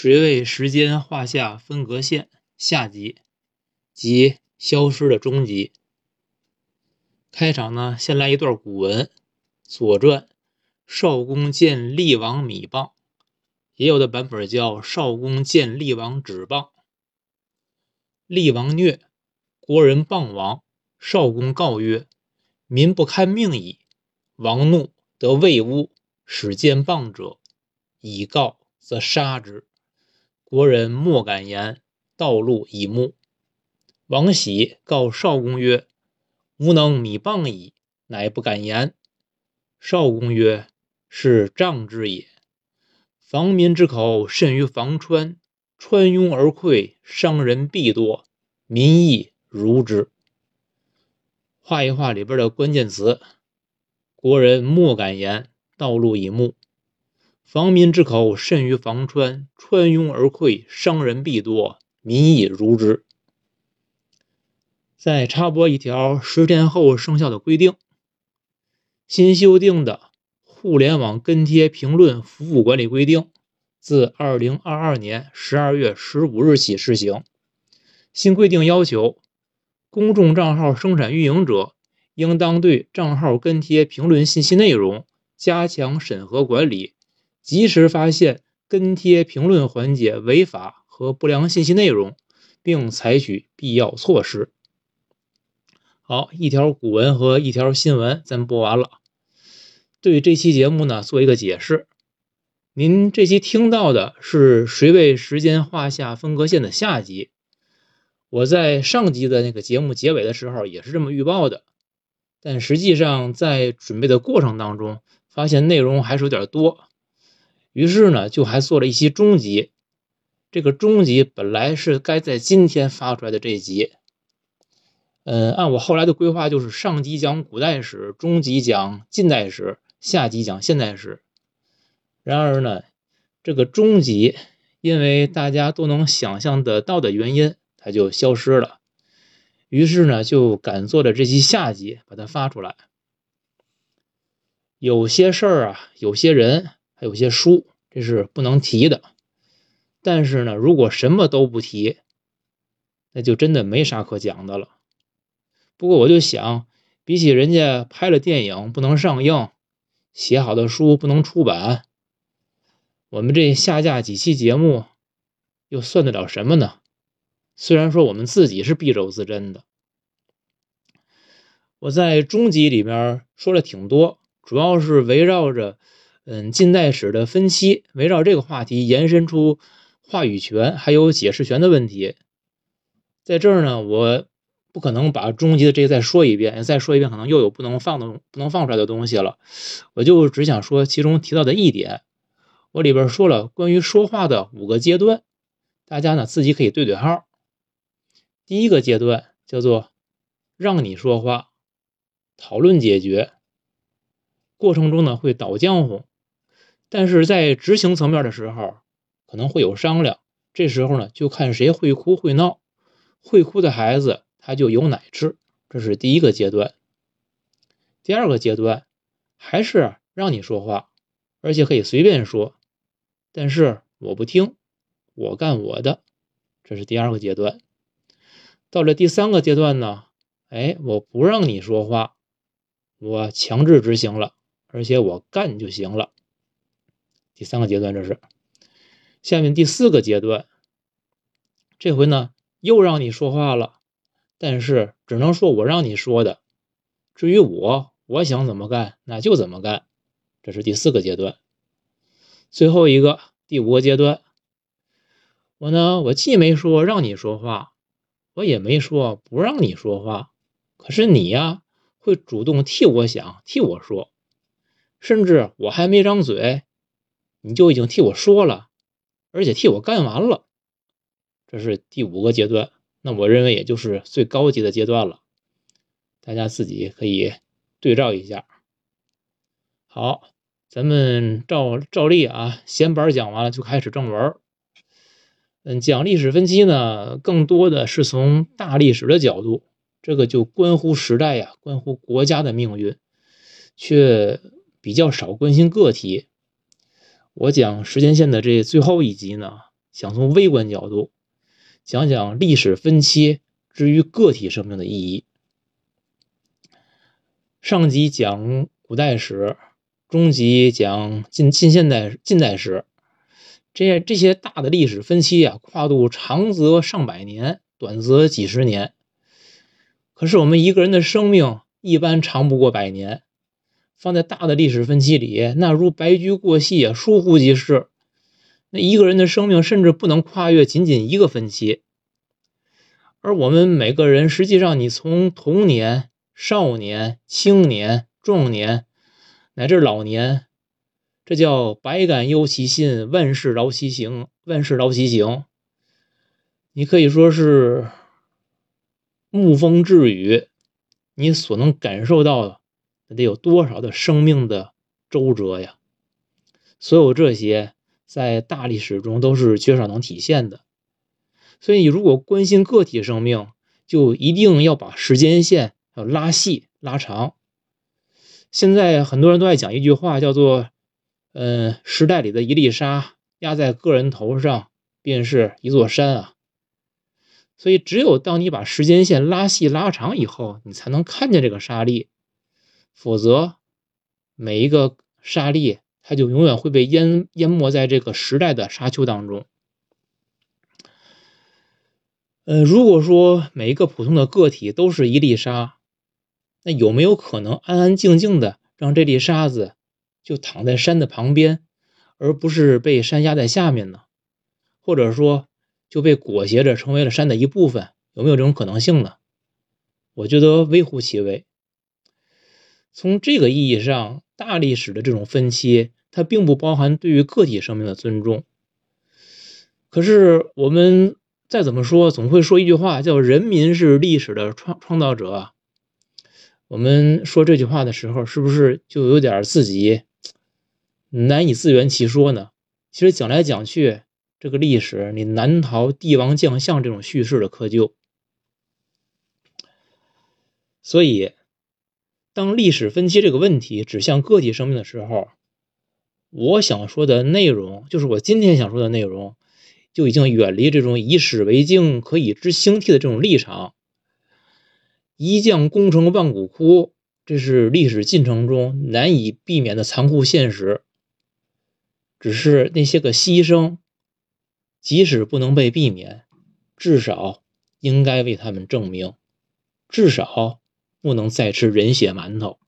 谁为时间画下分隔线？下集，即消失的终极。开场呢，先来一段古文，《左传》：少公见厉王米棒，也有的版本叫少公见厉王纸棒。厉王虐，国人谤王。少公告曰：“民不堪命矣。”王怒，得魏乌，使见谤者，以告则杀之。国人莫敢言，道路以目。王喜告少公曰：“吾能米棒矣。”乃不敢言。少公曰：“是仗之也。防民之口甚于防川，川拥而溃，伤人必多，民亦如之。”画一画里边的关键词：国人莫敢言，道路以目。防民之口甚于防川，川拥而溃，伤人必多，民亦如之。再插播一条十天后生效的规定：新修订的《互联网跟帖评论服务管理规定》自二零二二年十二月十五日起施行。新规定要求，公众账号生产运营者应当对账号跟帖评论信息内容加强审核管理。及时发现跟帖评论环节违法和不良信息内容，并采取必要措施。好，一条古文和一条新闻，咱播完了。对这期节目呢，做一个解释。您这期听到的是谁为时间画下分割线的下集。我在上集的那个节目结尾的时候也是这么预报的，但实际上在准备的过程当中，发现内容还是有点多。于是呢，就还做了一期中集。这个中集本来是该在今天发出来的这一集，嗯，按我后来的规划，就是上集讲古代史，中集讲近代史，下集讲现代史。然而呢，这个中集因为大家都能想象得到的原因，它就消失了。于是呢，就赶做了这期下集，把它发出来。有些事儿啊，有些人。还有些书，这是不能提的。但是呢，如果什么都不提，那就真的没啥可讲的了。不过我就想，比起人家拍了电影不能上映，写好的书不能出版，我们这下架几期节目，又算得了什么呢？虽然说我们自己是敝帚自珍的，我在中集里面说了挺多，主要是围绕着。嗯，近代史的分期围绕这个话题延伸出话语权还有解释权的问题，在这儿呢，我不可能把终极的这个再说一遍，再说一遍可能又有不能放的不能放出来的东西了，我就只想说其中提到的一点，我里边说了关于说话的五个阶段，大家呢自己可以对对号。第一个阶段叫做让你说话，讨论解决，过程中呢会倒浆糊。但是在执行层面的时候，可能会有商量。这时候呢，就看谁会哭会闹。会哭的孩子，他就有奶吃。这是第一个阶段。第二个阶段，还是让你说话，而且可以随便说。但是我不听，我干我的。这是第二个阶段。到了第三个阶段呢，哎，我不让你说话，我强制执行了，而且我干就行了。第三个阶段，这是下面第四个阶段。这回呢，又让你说话了，但是只能说我让你说的。至于我，我想怎么干，那就怎么干。这是第四个阶段。最后一个第五个阶段，我呢，我既没说让你说话，我也没说不让你说话。可是你呀，会主动替我想，替我说，甚至我还没张嘴。你就已经替我说了，而且替我干完了，这是第五个阶段。那我认为也就是最高级的阶段了，大家自己可以对照一下。好，咱们照照例啊，闲板讲完了就开始正文。嗯，讲历史分期呢，更多的是从大历史的角度，这个就关乎时代呀，关乎国家的命运，却比较少关心个体。我讲时间线的这最后一集呢，想从微观角度讲讲历史分期之于个体生命的意义。上集讲古代史，中集讲近近现代近代史。这些这些大的历史分期啊，跨度长则上百年，短则几十年。可是我们一个人的生命一般长不过百年。放在大的历史分期里，那如白驹过隙啊，疏忽即逝。那一个人的生命甚至不能跨越仅仅一个分期。而我们每个人，实际上你从童年、少年、青年、壮年，乃至老年，这叫百感忧其心，万事劳其行，万事劳其行。你可以说是沐风致雨，你所能感受到的。那得有多少的生命的周折呀？所有这些在大历史中都是缺少能体现的。所以，你如果关心个体生命，就一定要把时间线要拉细拉长。现在很多人都爱讲一句话，叫做“嗯，时代里的一粒沙压在个人头上，便是一座山啊。”所以，只有当你把时间线拉细拉长以后，你才能看见这个沙粒。否则，每一个沙粒，它就永远会被淹淹没在这个时代的沙丘当中。呃，如果说每一个普通的个体都是一粒沙，那有没有可能安安静静的让这粒沙子就躺在山的旁边，而不是被山压在下面呢？或者说就被裹挟着成为了山的一部分？有没有这种可能性呢？我觉得微乎其微。从这个意义上，大历史的这种分期，它并不包含对于个体生命的尊重。可是我们再怎么说，总会说一句话，叫“人民是历史的创创造者”。我们说这句话的时候，是不是就有点自己难以自圆其说呢？其实讲来讲去，这个历史你难逃帝王将相这种叙事的窠臼，所以。当历史分期这个问题指向个体生命的时候，我想说的内容，就是我今天想说的内容，就已经远离这种以史为镜，可以知兴替的这种立场。一将功成万骨枯，这是历史进程中难以避免的残酷现实。只是那些个牺牲，即使不能被避免，至少应该为他们证明，至少。不能再吃人血馒头，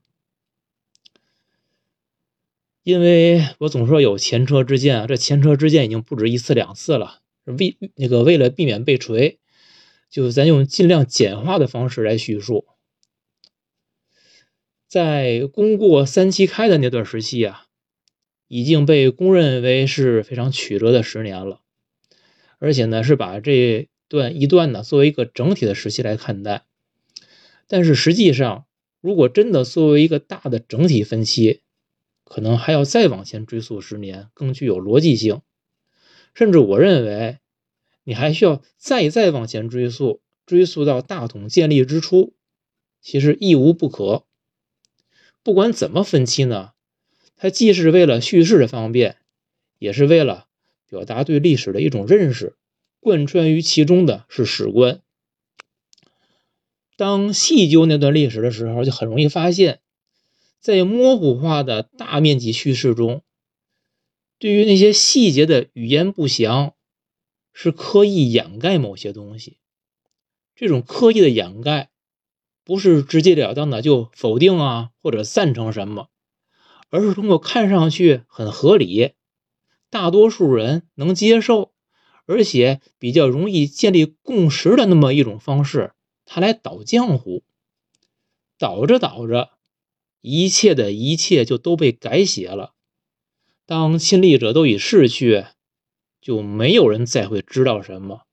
因为我总说有前车之鉴啊，这前车之鉴已经不止一次两次了。为那个为了避免被锤，就咱用尽量简化的方式来叙述。在功过三七开的那段时期啊，已经被公认为是非常曲折的十年了，而且呢是把这段一段呢作为一个整体的时期来看待。但是实际上，如果真的作为一个大的整体分期，可能还要再往前追溯十年，更具有逻辑性。甚至我认为，你还需要再再往前追溯，追溯到大统建立之初，其实亦无不可。不管怎么分期呢，它既是为了叙事的方便，也是为了表达对历史的一种认识，贯穿于其中的是史观。当细究那段历史的时候，就很容易发现，在模糊化的大面积叙事中，对于那些细节的语言不详，是刻意掩盖某些东西。这种刻意的掩盖，不是直截了当的就否定啊或者赞成什么，而是通过看上去很合理、大多数人能接受，而且比较容易建立共识的那么一种方式。他来倒浆糊，倒着倒着，一切的一切就都被改写了。当亲历者都已逝去，就没有人再会知道什么，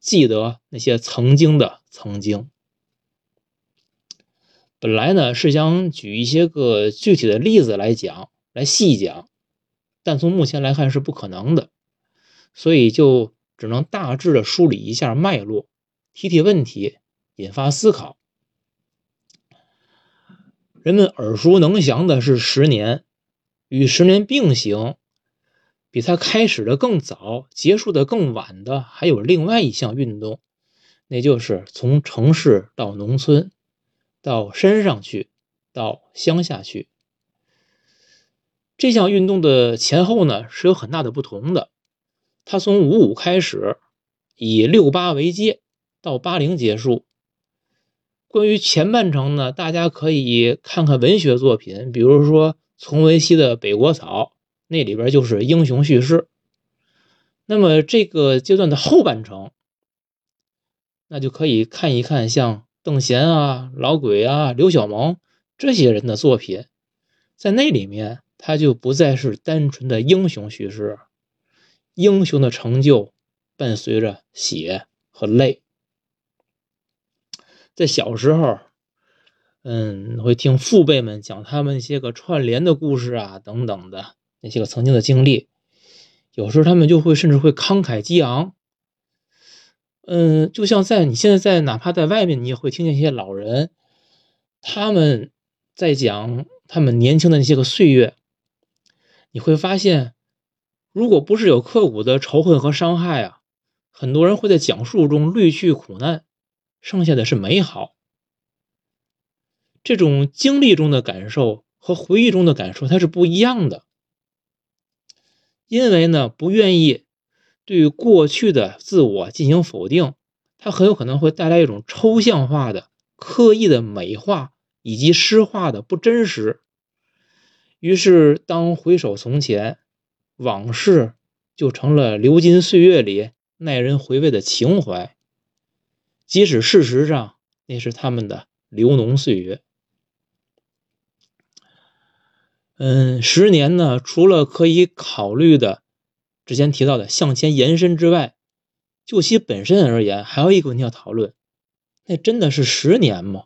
记得那些曾经的曾经。本来呢是想举一些个具体的例子来讲，来细讲，但从目前来看是不可能的，所以就只能大致的梳理一下脉络，提提问题。引发思考。人们耳熟能详的是十年，与十年并行，比它开始的更早、结束的更晚的，还有另外一项运动，那就是从城市到农村，到山上去，到乡下去。这项运动的前后呢是有很大的不同的。它从五五开始，以六八为界，到八零结束。关于前半程呢，大家可以看看文学作品，比如说从维熙的《北国草》。那里边就是英雄叙事，那么这个阶段的后半程，那就可以看一看像邓贤啊、老鬼啊、刘小萌这些人的作品，在那里面他就不再是单纯的英雄叙事，英雄的成就伴随着血和泪。在小时候，嗯，会听父辈们讲他们一些个串联的故事啊，等等的。那些个曾经的经历，有时候他们就会甚至会慷慨激昂。嗯，就像在你现在在哪怕在外面，你也会听见一些老人，他们在讲他们年轻的那些个岁月。你会发现，如果不是有刻骨的仇恨和伤害啊，很多人会在讲述中滤去苦难，剩下的是美好。这种经历中的感受和回忆中的感受，它是不一样的。因为呢，不愿意对过去的自我进行否定，它很有可能会带来一种抽象化的、刻意的美化以及诗化的不真实。于是，当回首从前，往事就成了流金岁月里耐人回味的情怀，即使事实上那是他们的流脓岁月。嗯，十年呢，除了可以考虑的之前提到的向前延伸之外，就其本身而言，还有一个问题要讨论：那真的是十年吗？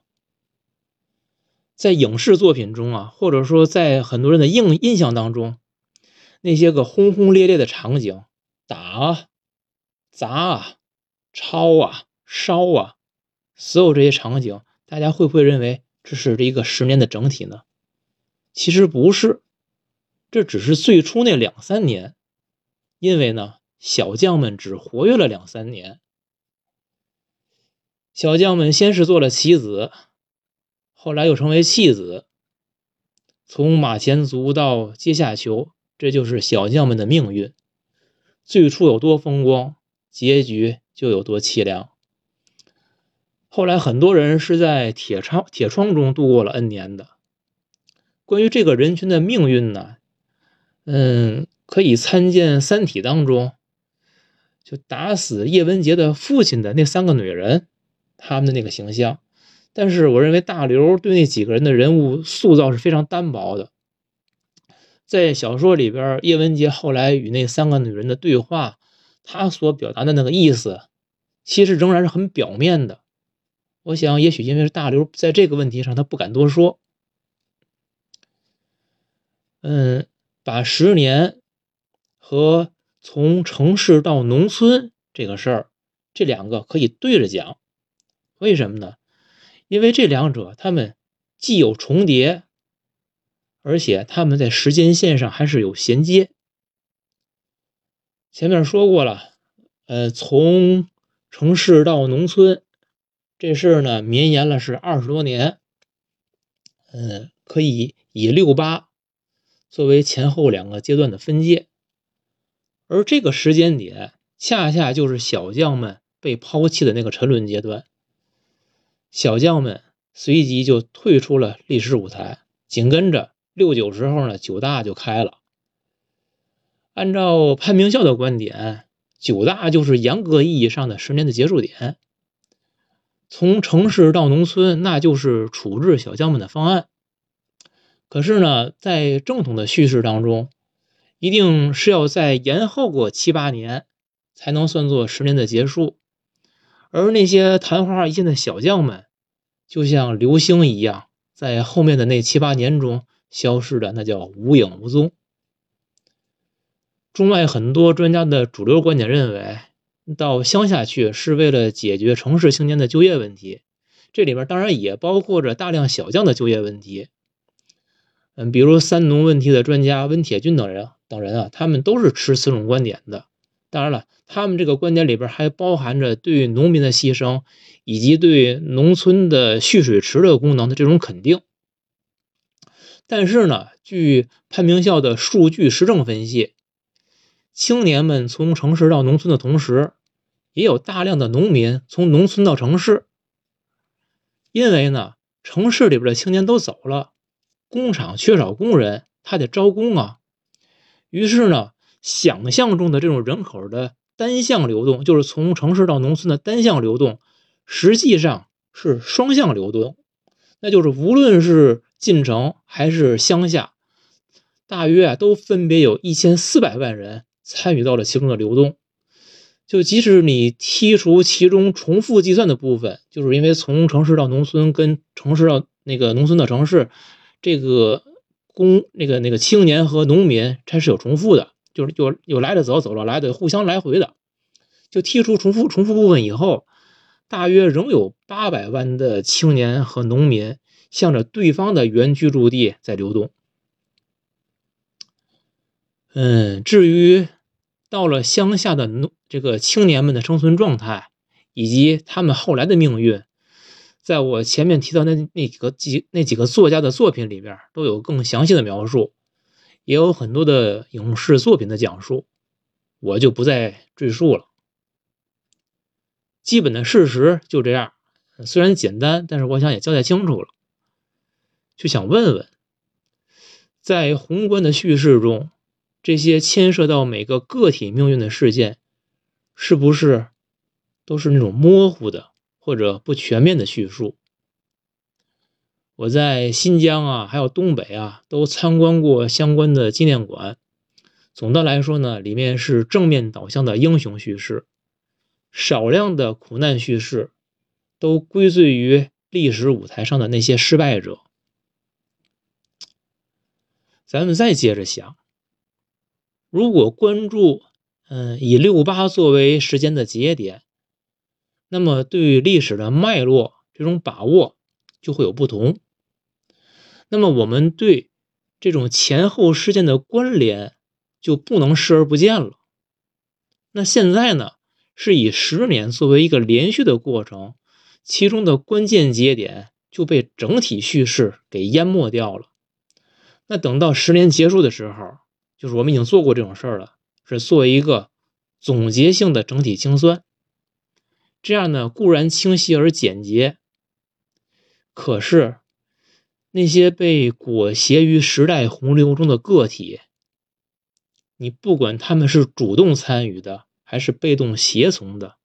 在影视作品中啊，或者说在很多人的印印象当中，那些个轰轰烈烈的场景，打啊、砸啊、抄啊、烧啊，所有这些场景，大家会不会认为这是一个十年的整体呢？其实不是，这只是最初那两三年，因为呢，小将们只活跃了两三年。小将们先是做了棋子，后来又成为弃子。从马前卒到阶下囚，这就是小将们的命运。最初有多风光，结局就有多凄凉。后来很多人是在铁窗铁窗中度过了 N 年的。关于这个人群的命运呢，嗯，可以参见《三体》当中，就打死叶文洁的父亲的那三个女人，他们的那个形象。但是我认为大刘对那几个人的人物塑造是非常单薄的。在小说里边，叶文洁后来与那三个女人的对话，他所表达的那个意思，其实仍然是很表面的。我想，也许因为是大刘在这个问题上他不敢多说。嗯，把十年和从城市到农村这个事儿，这两个可以对着讲。为什么呢？因为这两者他们既有重叠，而且他们在时间线上还是有衔接。前面说过了，呃，从城市到农村这事儿呢，绵延了是二十多年。嗯，可以以六八。作为前后两个阶段的分界，而这个时间点恰恰就是小将们被抛弃的那个沉沦阶段。小将们随即就退出了历史舞台，紧跟着六九时候呢，九大就开了。按照潘明孝的观点，九大就是严格意义上的十年的结束点。从城市到农村，那就是处置小将们的方案。可是呢，在正统的叙事当中，一定是要在延后过七八年，才能算作十年的结束。而那些昙花一现的小将们，就像流星一样，在后面的那七八年中消失的，那叫无影无踪。中外很多专家的主流观点认为，到乡下去是为了解决城市青年的就业问题，这里边当然也包括着大量小将的就业问题。嗯，比如三农问题的专家温铁军等人等人啊，他们都是持此种观点的。当然了，他们这个观点里边还包含着对农民的牺牲，以及对农村的蓄水池的功能的这种肯定。但是呢，据潘明孝的数据实证分析，青年们从城市到农村的同时，也有大量的农民从农村到城市。因为呢，城市里边的青年都走了，工厂缺少工人，他得招工啊。于是呢，想象中的这种人口的单向流动，就是从城市到农村的单向流动，实际上是双向流动，那就是无论是进城还是乡下，大约啊都分别有一千四百万人参与到了其中的流动。就即使你剔除其中重复计算的部分，就是因为从城市到农村跟城市到那个农村的城市，这个工那个那个青年和农民它是有重复的，就是有有来的走，走了来的，互相来回的。就剔除重复重复部分以后，大约仍有八百万的青年和农民。向着对方的原居住地在流动。嗯，至于到了乡下的农这个青年们的生存状态，以及他们后来的命运，在我前面提到那那几个几那几个作家的作品里边都有更详细的描述，也有很多的影视作品的讲述，我就不再赘述了。基本的事实就这样，虽然简单，但是我想也交代清楚了。就想问问，在宏观的叙事中，这些牵涉到每个个体命运的事件，是不是都是那种模糊的或者不全面的叙述？我在新疆啊，还有东北啊，都参观过相关的纪念馆。总的来说呢，里面是正面导向的英雄叙事，少量的苦难叙事，都归罪于历史舞台上的那些失败者。咱们再接着想，如果关注，嗯，以六八作为时间的节点，那么对于历史的脉络这种把握就会有不同。那么我们对这种前后事件的关联就不能视而不见了。那现在呢，是以十年作为一个连续的过程，其中的关键节点就被整体叙事给淹没掉了。那等到十年结束的时候，就是我们已经做过这种事儿了，是做一个总结性的整体清算。这样呢，固然清晰而简洁，可是那些被裹挟于时代洪流中的个体，你不管他们是主动参与的还是被动协从的，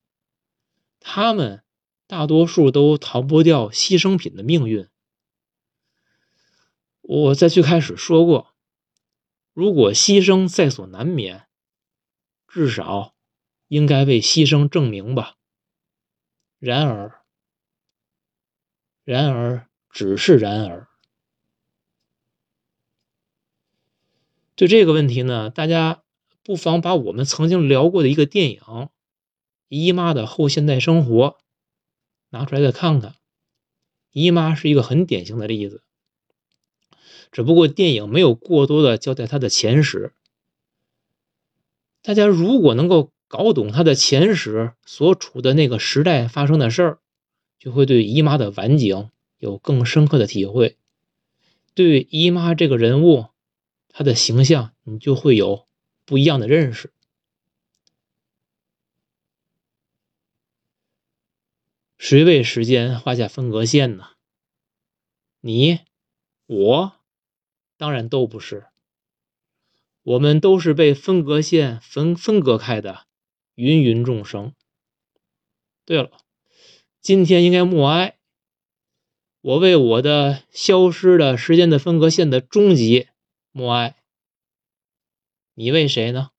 他们大多数都逃不掉牺牲品的命运。我在最开始说过，如果牺牲在所难免，至少应该为牺牲证明吧。然而，然而，只是然而。对这个问题呢，大家不妨把我们曾经聊过的一个电影《姨妈的后现代生活》拿出来再看看。姨妈是一个很典型的例子。只不过电影没有过多的交代他的前史。大家如果能够搞懂他的前史所处的那个时代发生的事儿，就会对姨妈的晚景有更深刻的体会。对姨妈这个人物，她的形象，你就会有不一样的认识。谁为时间画下分隔线呢？你，我。当然都不是，我们都是被分隔线分分隔开的芸芸众生。对了，今天应该默哀，我为我的消失的时间的分隔线的终极默哀。你为谁呢？